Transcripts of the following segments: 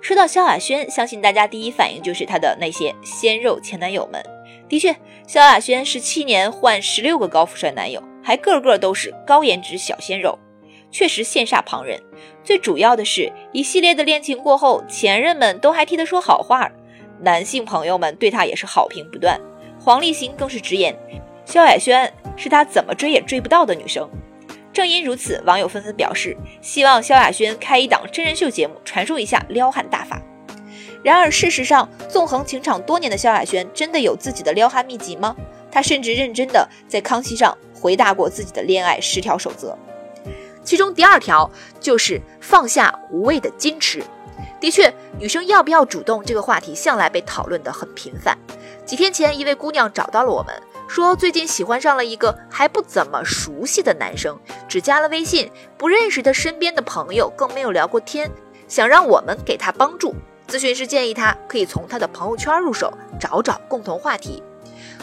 说到萧亚轩，相信大家第一反应就是她的那些鲜肉前男友们。的确，萧亚轩十七年换十六个高富帅男友，还个个都是高颜值小鲜肉。确实羡煞旁人。最主要的是，一系列的恋情过后，前任们都还替他说好话，男性朋友们对他也是好评不断。黄立行更是直言，萧亚轩是他怎么追也追不到的女生。正因如此，网友纷纷表示，希望萧亚轩开一档真人秀节目，传授一下撩汉大法。然而，事实上，纵横情场多年的萧亚轩，真的有自己的撩汉秘籍吗？他甚至认真的在康熙上回答过自己的恋爱十条守则。其中第二条就是放下无谓的矜持。的确，女生要不要主动这个话题向来被讨论的很频繁。几天前，一位姑娘找到了我们，说最近喜欢上了一个还不怎么熟悉的男生，只加了微信，不认识他身边的朋友，更没有聊过天，想让我们给他帮助。咨询师建议他可以从他的朋友圈入手，找找共同话题。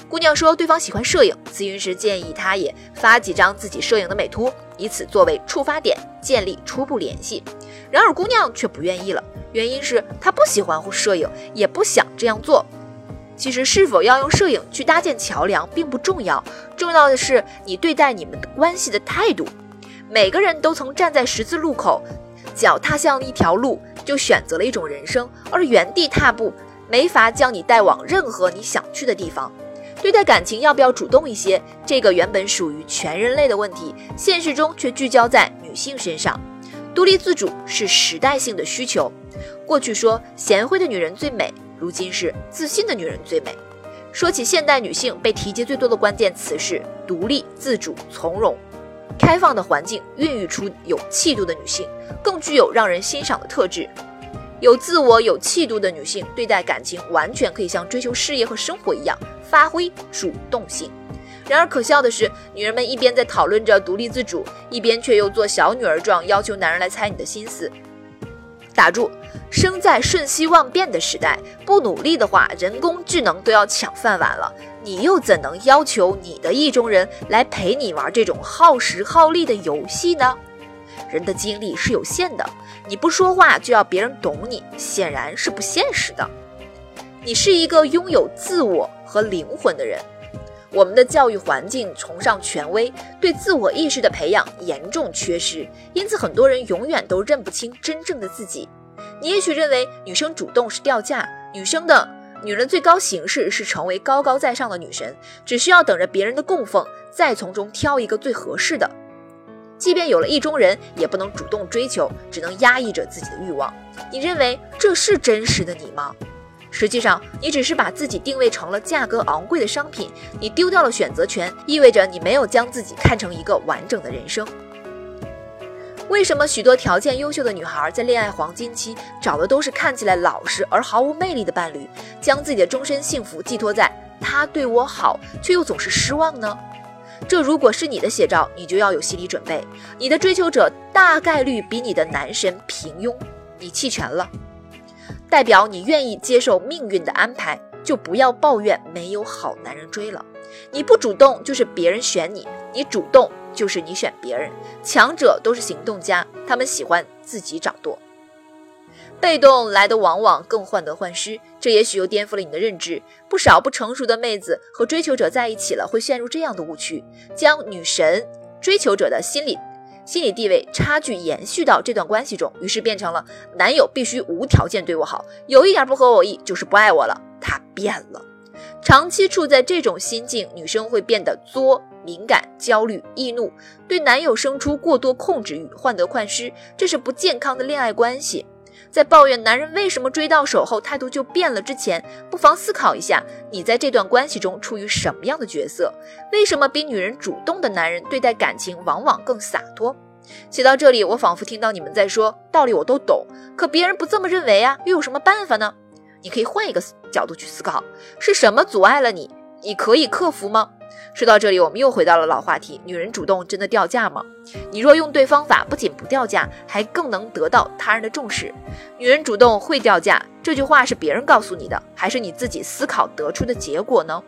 姑娘说对方喜欢摄影，咨询师建议她也发几张自己摄影的美图。以此作为触发点，建立初步联系。然而姑娘却不愿意了，原因是她不喜欢摄影，也不想这样做。其实是否要用摄影去搭建桥梁并不重要，重要的是你对待你们的关系的态度。每个人都曾站在十字路口，脚踏向一条路，就选择了一种人生，而原地踏步没法将你带往任何你想去的地方。对待感情要不要主动一些？这个原本属于全人类的问题，现实中却聚焦在女性身上。独立自主是时代性的需求。过去说贤惠的女人最美，如今是自信的女人最美。说起现代女性，被提及最多的关键词是独立、自主、从容。开放的环境孕育出有气度的女性，更具有让人欣赏的特质。有自我、有气度的女性，对待感情完全可以像追求事业和生活一样。发挥主动性。然而可笑的是，女人们一边在讨论着独立自主，一边却又做小女儿状，要求男人来猜你的心思。打住！生在瞬息万变的时代，不努力的话，人工智能都要抢饭碗了。你又怎能要求你的意中人来陪你玩这种耗时耗力的游戏呢？人的精力是有限的，你不说话就要别人懂你，显然是不现实的。你是一个拥有自我和灵魂的人。我们的教育环境崇尚权威，对自我意识的培养严重缺失，因此很多人永远都认不清真正的自己。你也许认为女生主动是掉价，女生的女人最高形式是成为高高在上的女神，只需要等着别人的供奉，再从中挑一个最合适的。即便有了意中人，也不能主动追求，只能压抑着自己的欲望。你认为这是真实的你吗？实际上，你只是把自己定位成了价格昂贵的商品，你丢掉了选择权，意味着你没有将自己看成一个完整的人生。为什么许多条件优秀的女孩在恋爱黄金期找的都是看起来老实而毫无魅力的伴侣，将自己的终身幸福寄托在他对我好，却又总是失望呢？这如果是你的写照，你就要有心理准备，你的追求者大概率比你的男神平庸，你弃权了。代表你愿意接受命运的安排，就不要抱怨没有好男人追了。你不主动就是别人选你，你主动就是你选别人。强者都是行动家，他们喜欢自己掌舵。被动来的往往更患得患失，这也许又颠覆了你的认知。不少不成熟的妹子和追求者在一起了，会陷入这样的误区，将女神追求者的心理。心理地位差距延续到这段关系中，于是变成了男友必须无条件对我好，有一点不合我意就是不爱我了。他变了，长期处在这种心境，女生会变得作、敏感、焦虑、易怒，对男友生出过多控制欲，患得患失，这是不健康的恋爱关系。在抱怨男人为什么追到手后态度就变了之前，不妨思考一下，你在这段关系中处于什么样的角色？为什么比女人主动的男人对待感情往往更洒脱？写到这里，我仿佛听到你们在说道理，我都懂，可别人不这么认为啊，又有什么办法呢？你可以换一个角度去思考，是什么阻碍了你？你可以克服吗？说到这里，我们又回到了老话题：女人主动真的掉价吗？你若用对方法，不仅不掉价，还更能得到他人的重视。女人主动会掉价，这句话是别人告诉你的，还是你自己思考得出的结果呢？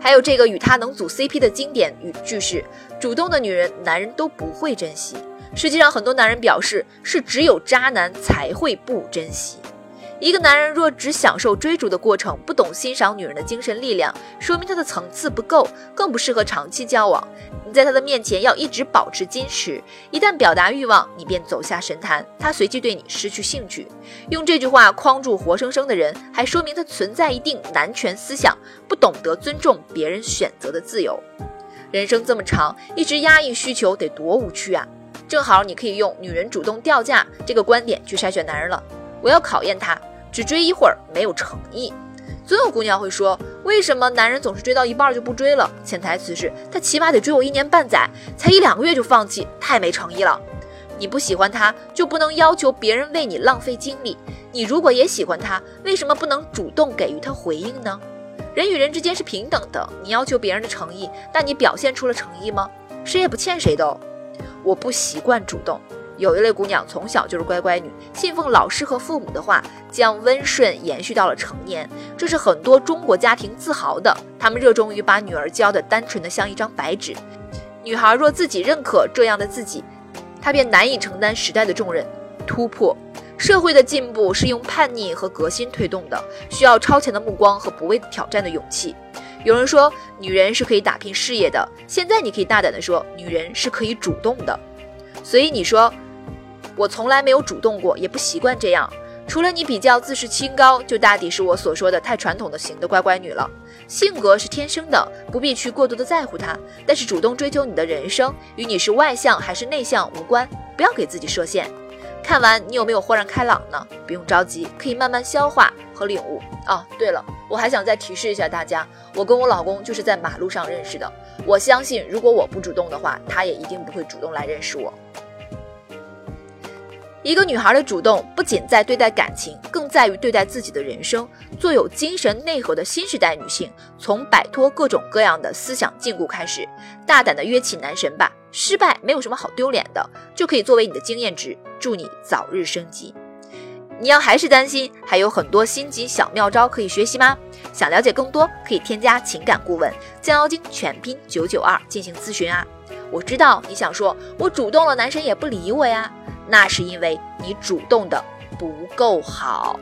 还有这个与他能组 CP 的经典语句是：主动的女人，男人都不会珍惜。实际上，很多男人表示是只有渣男才会不珍惜。一个男人若只享受追逐的过程，不懂欣赏女人的精神力量，说明他的层次不够，更不适合长期交往。你在他的面前要一直保持矜持，一旦表达欲望，你便走下神坛，他随即对你失去兴趣。用这句话框住活生生的人，还说明他存在一定男权思想，不懂得尊重别人选择的自由。人生这么长，一直压抑需求得多无趣啊！正好你可以用“女人主动掉价”这个观点去筛选男人了。我要考验他。只追一会儿没有诚意，总有姑娘会说：“为什么男人总是追到一半就不追了？”潜台词是他起码得追我一年半载，才一两个月就放弃，太没诚意了。你不喜欢他，就不能要求别人为你浪费精力。你如果也喜欢他，为什么不能主动给予他回应呢？人与人之间是平等的，你要求别人的诚意，但你表现出了诚意吗？谁也不欠谁的。哦。我不习惯主动。有一类姑娘从小就是乖乖女，信奉老师和父母的话，将温顺延续到了成年，这是很多中国家庭自豪的。他们热衷于把女儿教的单纯的像一张白纸。女孩若自己认可这样的自己，她便难以承担时代的重任。突破社会的进步是用叛逆和革新推动的，需要超前的目光和不畏挑战的勇气。有人说，女人是可以打拼事业的，现在你可以大胆地说，女人是可以主动的。所以你说。我从来没有主动过，也不习惯这样。除了你比较自视清高，就大抵是我所说的太传统的型的乖乖女了。性格是天生的，不必去过多的在乎它。但是主动追求你的人生，与你是外向还是内向无关。不要给自己设限。看完你有没有豁然开朗呢？不用着急，可以慢慢消化和领悟。哦，对了，我还想再提示一下大家，我跟我老公就是在马路上认识的。我相信，如果我不主动的话，他也一定不会主动来认识我。一个女孩的主动，不仅在对待感情，更在于对待自己的人生。做有精神内核的新时代女性，从摆脱各种各样的思想禁锢开始，大胆的约起男神吧！失败没有什么好丢脸的，就可以作为你的经验值。祝你早日升级。你要还是担心，还有很多心机小妙招可以学习吗？想了解更多，可以添加情感顾问降妖精全拼九九二进行咨询啊！我知道你想说，我主动了，男神也不理我呀。那是因为你主动的不够好。